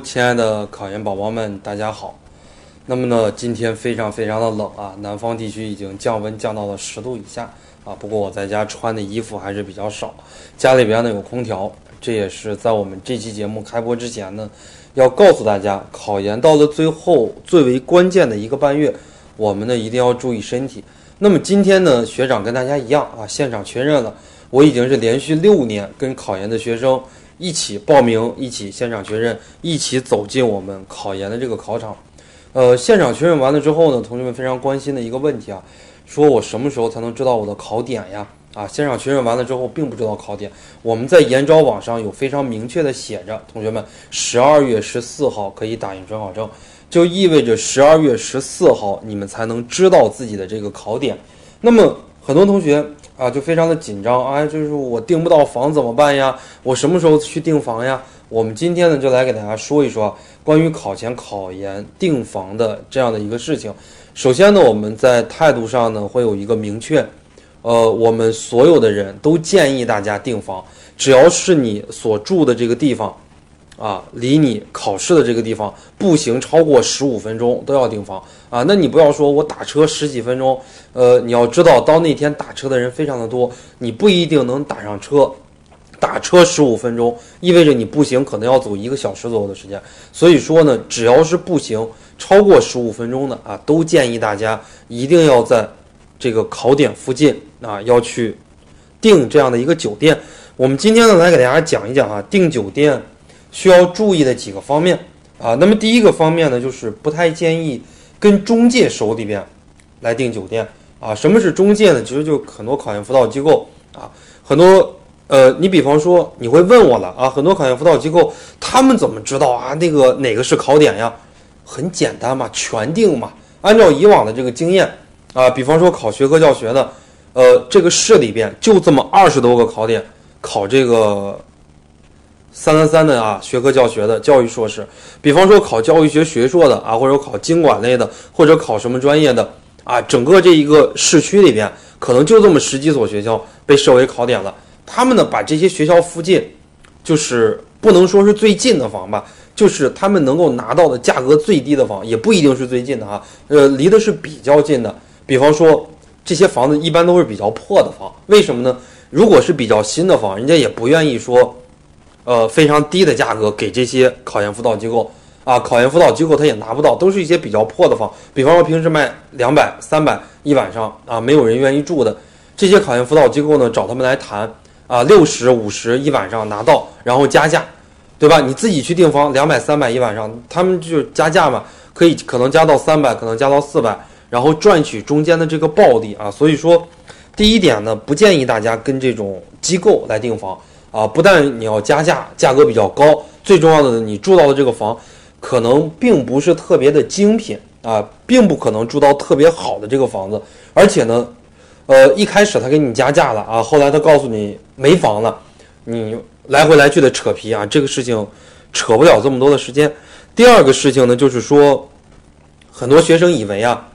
亲爱的考研宝宝们，大家好。那么呢，今天非常非常的冷啊，南方地区已经降温降到了十度以下啊。不过我在家穿的衣服还是比较少，家里边呢有空调。这也是在我们这期节目开播之前呢，要告诉大家，考研到了最后最为关键的一个半月，我们呢一定要注意身体。那么今天呢，学长跟大家一样啊，现场确认了，我已经是连续六年跟考研的学生。一起报名，一起现场确认，一起走进我们考研的这个考场。呃，现场确认完了之后呢，同学们非常关心的一个问题啊，说我什么时候才能知道我的考点呀？啊，现场确认完了之后，并不知道考点。我们在研招网上有非常明确的写着，同学们，十二月十四号可以打印准考证，就意味着十二月十四号你们才能知道自己的这个考点。那么很多同学。啊，就非常的紧张哎，就是我订不到房怎么办呀？我什么时候去订房呀？我们今天呢，就来给大家说一说关于考前考研订房的这样的一个事情。首先呢，我们在态度上呢会有一个明确，呃，我们所有的人都建议大家订房，只要是你所住的这个地方。啊，离你考试的这个地方步行超过十五分钟都要订房啊！那你不要说我打车十几分钟，呃，你要知道，到那天打车的人非常的多，你不一定能打上车。打车十五分钟意味着你步行可能要走一个小时左右的时间。所以说呢，只要是步行超过十五分钟的啊，都建议大家一定要在这个考点附近啊，要去订这样的一个酒店。我们今天呢，来给大家讲一讲啊，订酒店。需要注意的几个方面啊，那么第一个方面呢，就是不太建议跟中介手里边来订酒店啊。什么是中介呢？其实就很多考研辅导机构啊，很多呃，你比方说你会问我了啊，很多考研辅导机构他们怎么知道啊那个哪个是考点呀？很简单嘛，全定嘛。按照以往的这个经验啊，比方说考学科教学的，呃，这个市里边就这么二十多个考点考这个。三三三的啊，学科教学的教育硕士，比方说考教育学学硕的啊，或者考经管类的，或者考什么专业的啊，整个这一个市区里边，可能就这么十几所学校被设为考点了。他们呢，把这些学校附近，就是不能说是最近的房吧，就是他们能够拿到的价格最低的房，也不一定是最近的啊，呃，离的是比较近的。比方说这些房子一般都是比较破的房，为什么呢？如果是比较新的房，人家也不愿意说。呃，非常低的价格给这些考研辅导机构啊，考研辅导机构他也拿不到，都是一些比较破的房，比方说平时卖两百、三百一晚上啊，没有人愿意住的。这些考研辅导机构呢，找他们来谈啊，六十五十一晚上拿到，然后加价，对吧？你自己去订房两百、三百一晚上，他们就加价嘛，可以可能加到三百，可能加到四百，然后赚取中间的这个暴利啊。所以说，第一点呢，不建议大家跟这种机构来订房。啊，不但你要加价，价格比较高，最重要的，你住到的这个房，可能并不是特别的精品啊，并不可能住到特别好的这个房子，而且呢，呃，一开始他给你加价了啊，后来他告诉你没房了，你来回来去的扯皮啊，这个事情扯不了这么多的时间。第二个事情呢，就是说，很多学生以为啊，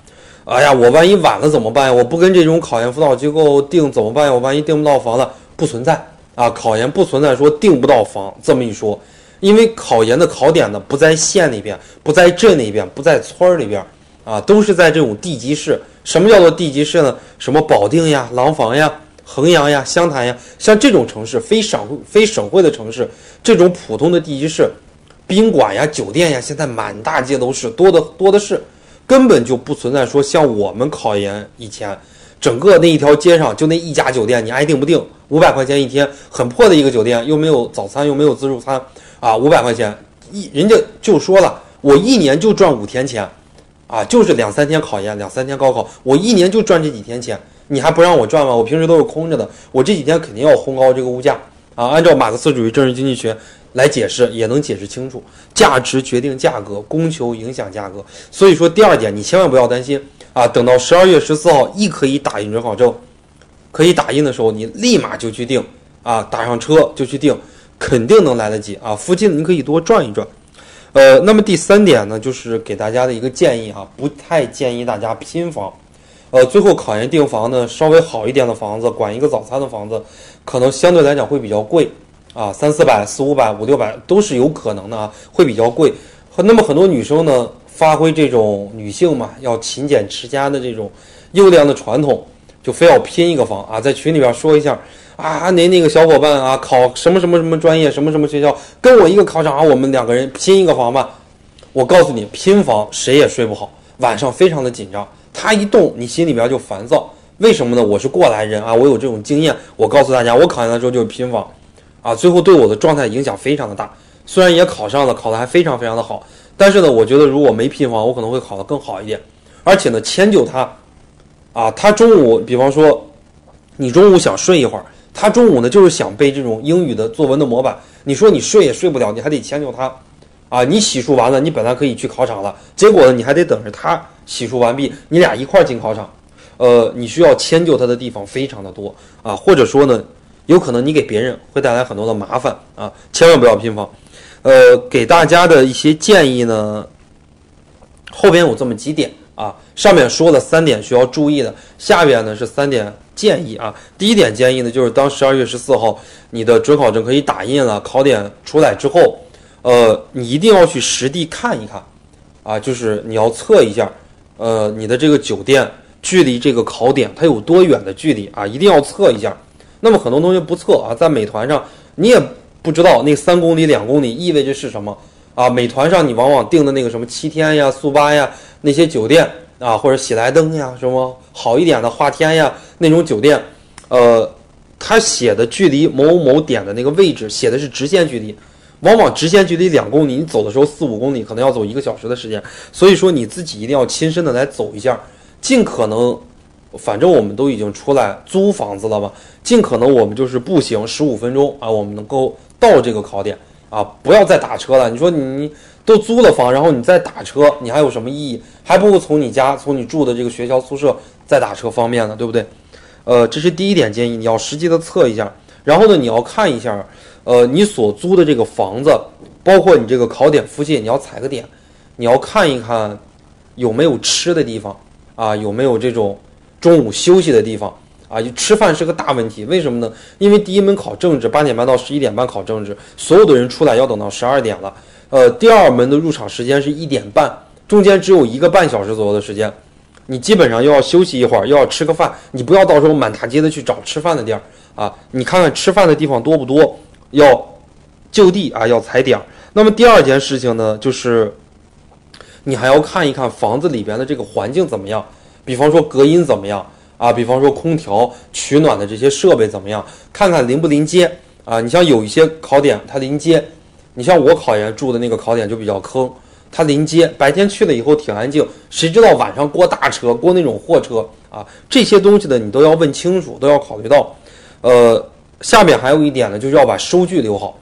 哎呀，我万一晚了怎么办呀？我不跟这种考研辅导机构订怎么办呀？我万一订不到房了，不存在。啊，考研不存在说订不到房这么一说，因为考研的考点呢不在县里边，不在镇里边，不在村儿里边，啊，都是在这种地级市。什么叫做地级市呢？什么保定呀、廊坊呀、衡阳呀、湘潭呀，像这种城市，非省非省会的城市，这种普通的地级市，宾馆呀、酒店呀，现在满大街都是，多的多的是，根本就不存在说像我们考研以前。整个那一条街上就那一家酒店，你爱订不订？五百块钱一天，很破的一个酒店，又没有早餐，又没有自助餐，啊，五百块钱一，人家就说了，我一年就赚五天钱，啊，就是两三天考研，两三天高考，我一年就赚这几天钱，你还不让我赚吗？我平时都是空着的，我这几天肯定要烘高这个物价，啊，按照马克思主义政治经济学来解释，也能解释清楚，价值决定价格，供求影响价格，所以说第二点，你千万不要担心。啊，等到十二月十四号一可以打印准考证，可以打印的时候，你立马就去订啊，打上车就去订，肯定能来得及啊。附近你可以多转一转。呃，那么第三点呢，就是给大家的一个建议啊，不太建议大家拼房。呃，最后考研订房呢，稍微好一点的房子，管一个早餐的房子，可能相对来讲会比较贵啊，三四百、四五百、五六百都是有可能的啊，会比较贵。那么很多女生呢，发挥这种女性嘛，要勤俭持家的这种优良的传统，就非要拼一个房啊，在群里边说一下啊，哪哪个小伙伴啊，考什么什么什么专业，什么什么学校，跟我一个考场啊，我们两个人拼一个房吧。我告诉你，拼房谁也睡不好，晚上非常的紧张，他一动，你心里边就烦躁。为什么呢？我是过来人啊，我有这种经验。我告诉大家，我考研的时候就是拼房。啊，最后对我的状态影响非常的大。虽然也考上了，考得还非常非常的好，但是呢，我觉得如果没拼房，我可能会考得更好一点。而且呢，迁就他，啊，他中午，比方说，你中午想睡一会儿，他中午呢就是想背这种英语的作文的模板。你说你睡也睡不了，你还得迁就他，啊，你洗漱完了，你本来可以去考场了，结果呢，你还得等着他洗漱完毕，你俩一块儿进考场。呃，你需要迁就他的地方非常的多啊，或者说呢。有可能你给别人会带来很多的麻烦啊，千万不要拼房。呃，给大家的一些建议呢，后边有这么几点啊，上面说了三点需要注意的，下边呢是三点建议啊。第一点建议呢，就是当十二月十四号你的准考证可以打印了，考点出来之后，呃，你一定要去实地看一看啊，就是你要测一下，呃，你的这个酒店距离这个考点它有多远的距离啊，一定要测一下。那么很多同学不测啊，在美团上你也不知道那三公里、两公里意味着是什么啊？美团上你往往订的那个什么七天呀、速八呀那些酒店啊，或者喜来登呀什么好一点的华天呀那种酒店，呃，他写的距离某某点的那个位置写的是直线距离，往往直线距离两公里，你走的时候四五公里可能要走一个小时的时间，所以说你自己一定要亲身的来走一下，尽可能。反正我们都已经出来租房子了嘛，尽可能我们就是步行十五分钟啊，我们能够到这个考点啊，不要再打车了。你说你都租了房，然后你再打车，你还有什么意义？还不如从你家从你住的这个学校宿舍再打车方便呢，对不对？呃，这是第一点建议，你要实际的测一下。然后呢，你要看一下，呃，你所租的这个房子，包括你这个考点附近，你要踩个点，你要看一看有没有吃的地方啊，有没有这种。中午休息的地方啊，就吃饭是个大问题。为什么呢？因为第一门考政治，八点半到十一点半考政治，所有的人出来要等到十二点了。呃，第二门的入场时间是一点半，中间只有一个半小时左右的时间，你基本上又要休息一会儿，又要吃个饭。你不要到时候满大街的去找吃饭的地儿啊，你看看吃饭的地方多不多，要就地啊，要踩点儿。那么第二件事情呢，就是你还要看一看房子里边的这个环境怎么样。比方说隔音怎么样啊？比方说空调、取暖的这些设备怎么样？看看临不临街啊？你像有一些考点它临街，你像我考研住的那个考点就比较坑，它临街，白天去了以后挺安静，谁知道晚上过大车、过那种货车啊？这些东西呢，你都要问清楚，都要考虑到。呃，下面还有一点呢，就是要把收据留好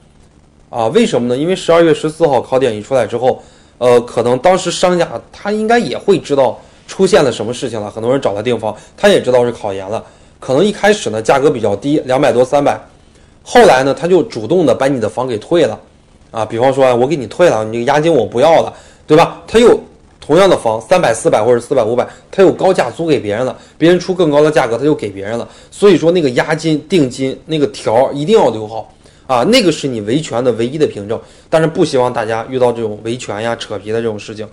啊。为什么呢？因为十二月十四号考点一出来之后，呃，可能当时商家他应该也会知道。出现了什么事情了？很多人找他订房，他也知道是考研了。可能一开始呢价格比较低，两百多三百，后来呢他就主动的把你的房给退了，啊，比方说我给你退了，你这个押金我不要了，对吧？他又同样的房三百四百或者四百五百，他又高价租给别人了，别人出更高的价格他就给别人了。所以说那个押金定金那个条一定要留好啊，那个是你维权的唯一的凭证。但是不希望大家遇到这种维权呀扯皮的这种事情。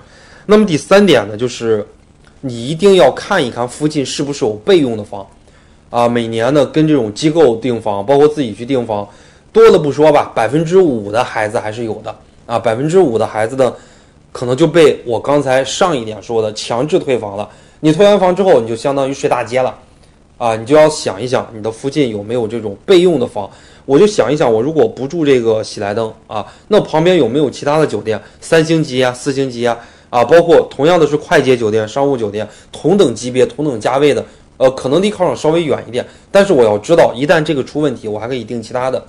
那么第三点呢就是。你一定要看一看附近是不是有备用的房，啊，每年呢跟这种机构订房，包括自己去订房，多的不说吧，百分之五的孩子还是有的啊，百分之五的孩子呢，可能就被我刚才上一点说的强制退房了。你退完房之后，你就相当于睡大街了，啊，你就要想一想你的附近有没有这种备用的房。我就想一想，我如果不住这个喜来登啊，那旁边有没有其他的酒店，三星级啊，四星级啊？啊，包括同样的是快捷酒店、商务酒店，同等级别、同等价位的，呃，可能离考场稍微远一点，但是我要知道，一旦这个出问题，我还可以订其他的。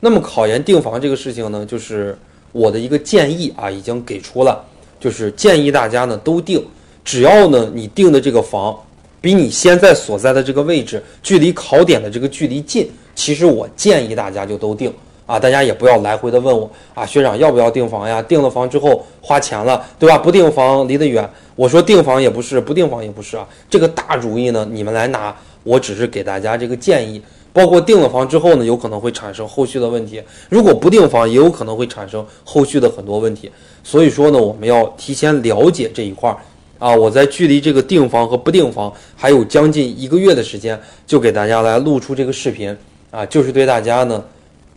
那么考研订房这个事情呢，就是我的一个建议啊，已经给出了，就是建议大家呢都订，只要呢你订的这个房比你现在所在的这个位置距离考点的这个距离近，其实我建议大家就都订。啊，大家也不要来回的问我啊，学长要不要订房呀？订了房之后花钱了，对吧？不订房离得远。我说订房也不是，不订房也不是啊。这个大主意呢，你们来拿，我只是给大家这个建议。包括订了房之后呢，有可能会产生后续的问题；如果不订房，也有可能会产生后续的很多问题。所以说呢，我们要提前了解这一块儿啊。我在距离这个订房和不订房还有将近一个月的时间，就给大家来录出这个视频啊，就是对大家呢，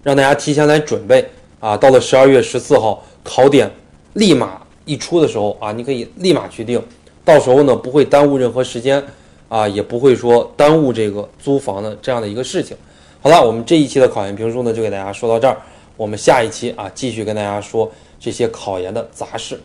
让大家提前来准备啊。到了十二月十四号考点立马一出的时候啊，你可以立马去定，到时候呢不会耽误任何时间。啊，也不会说耽误这个租房的这样的一个事情。好了，我们这一期的考研评书呢，就给大家说到这儿。我们下一期啊，继续跟大家说这些考研的杂事。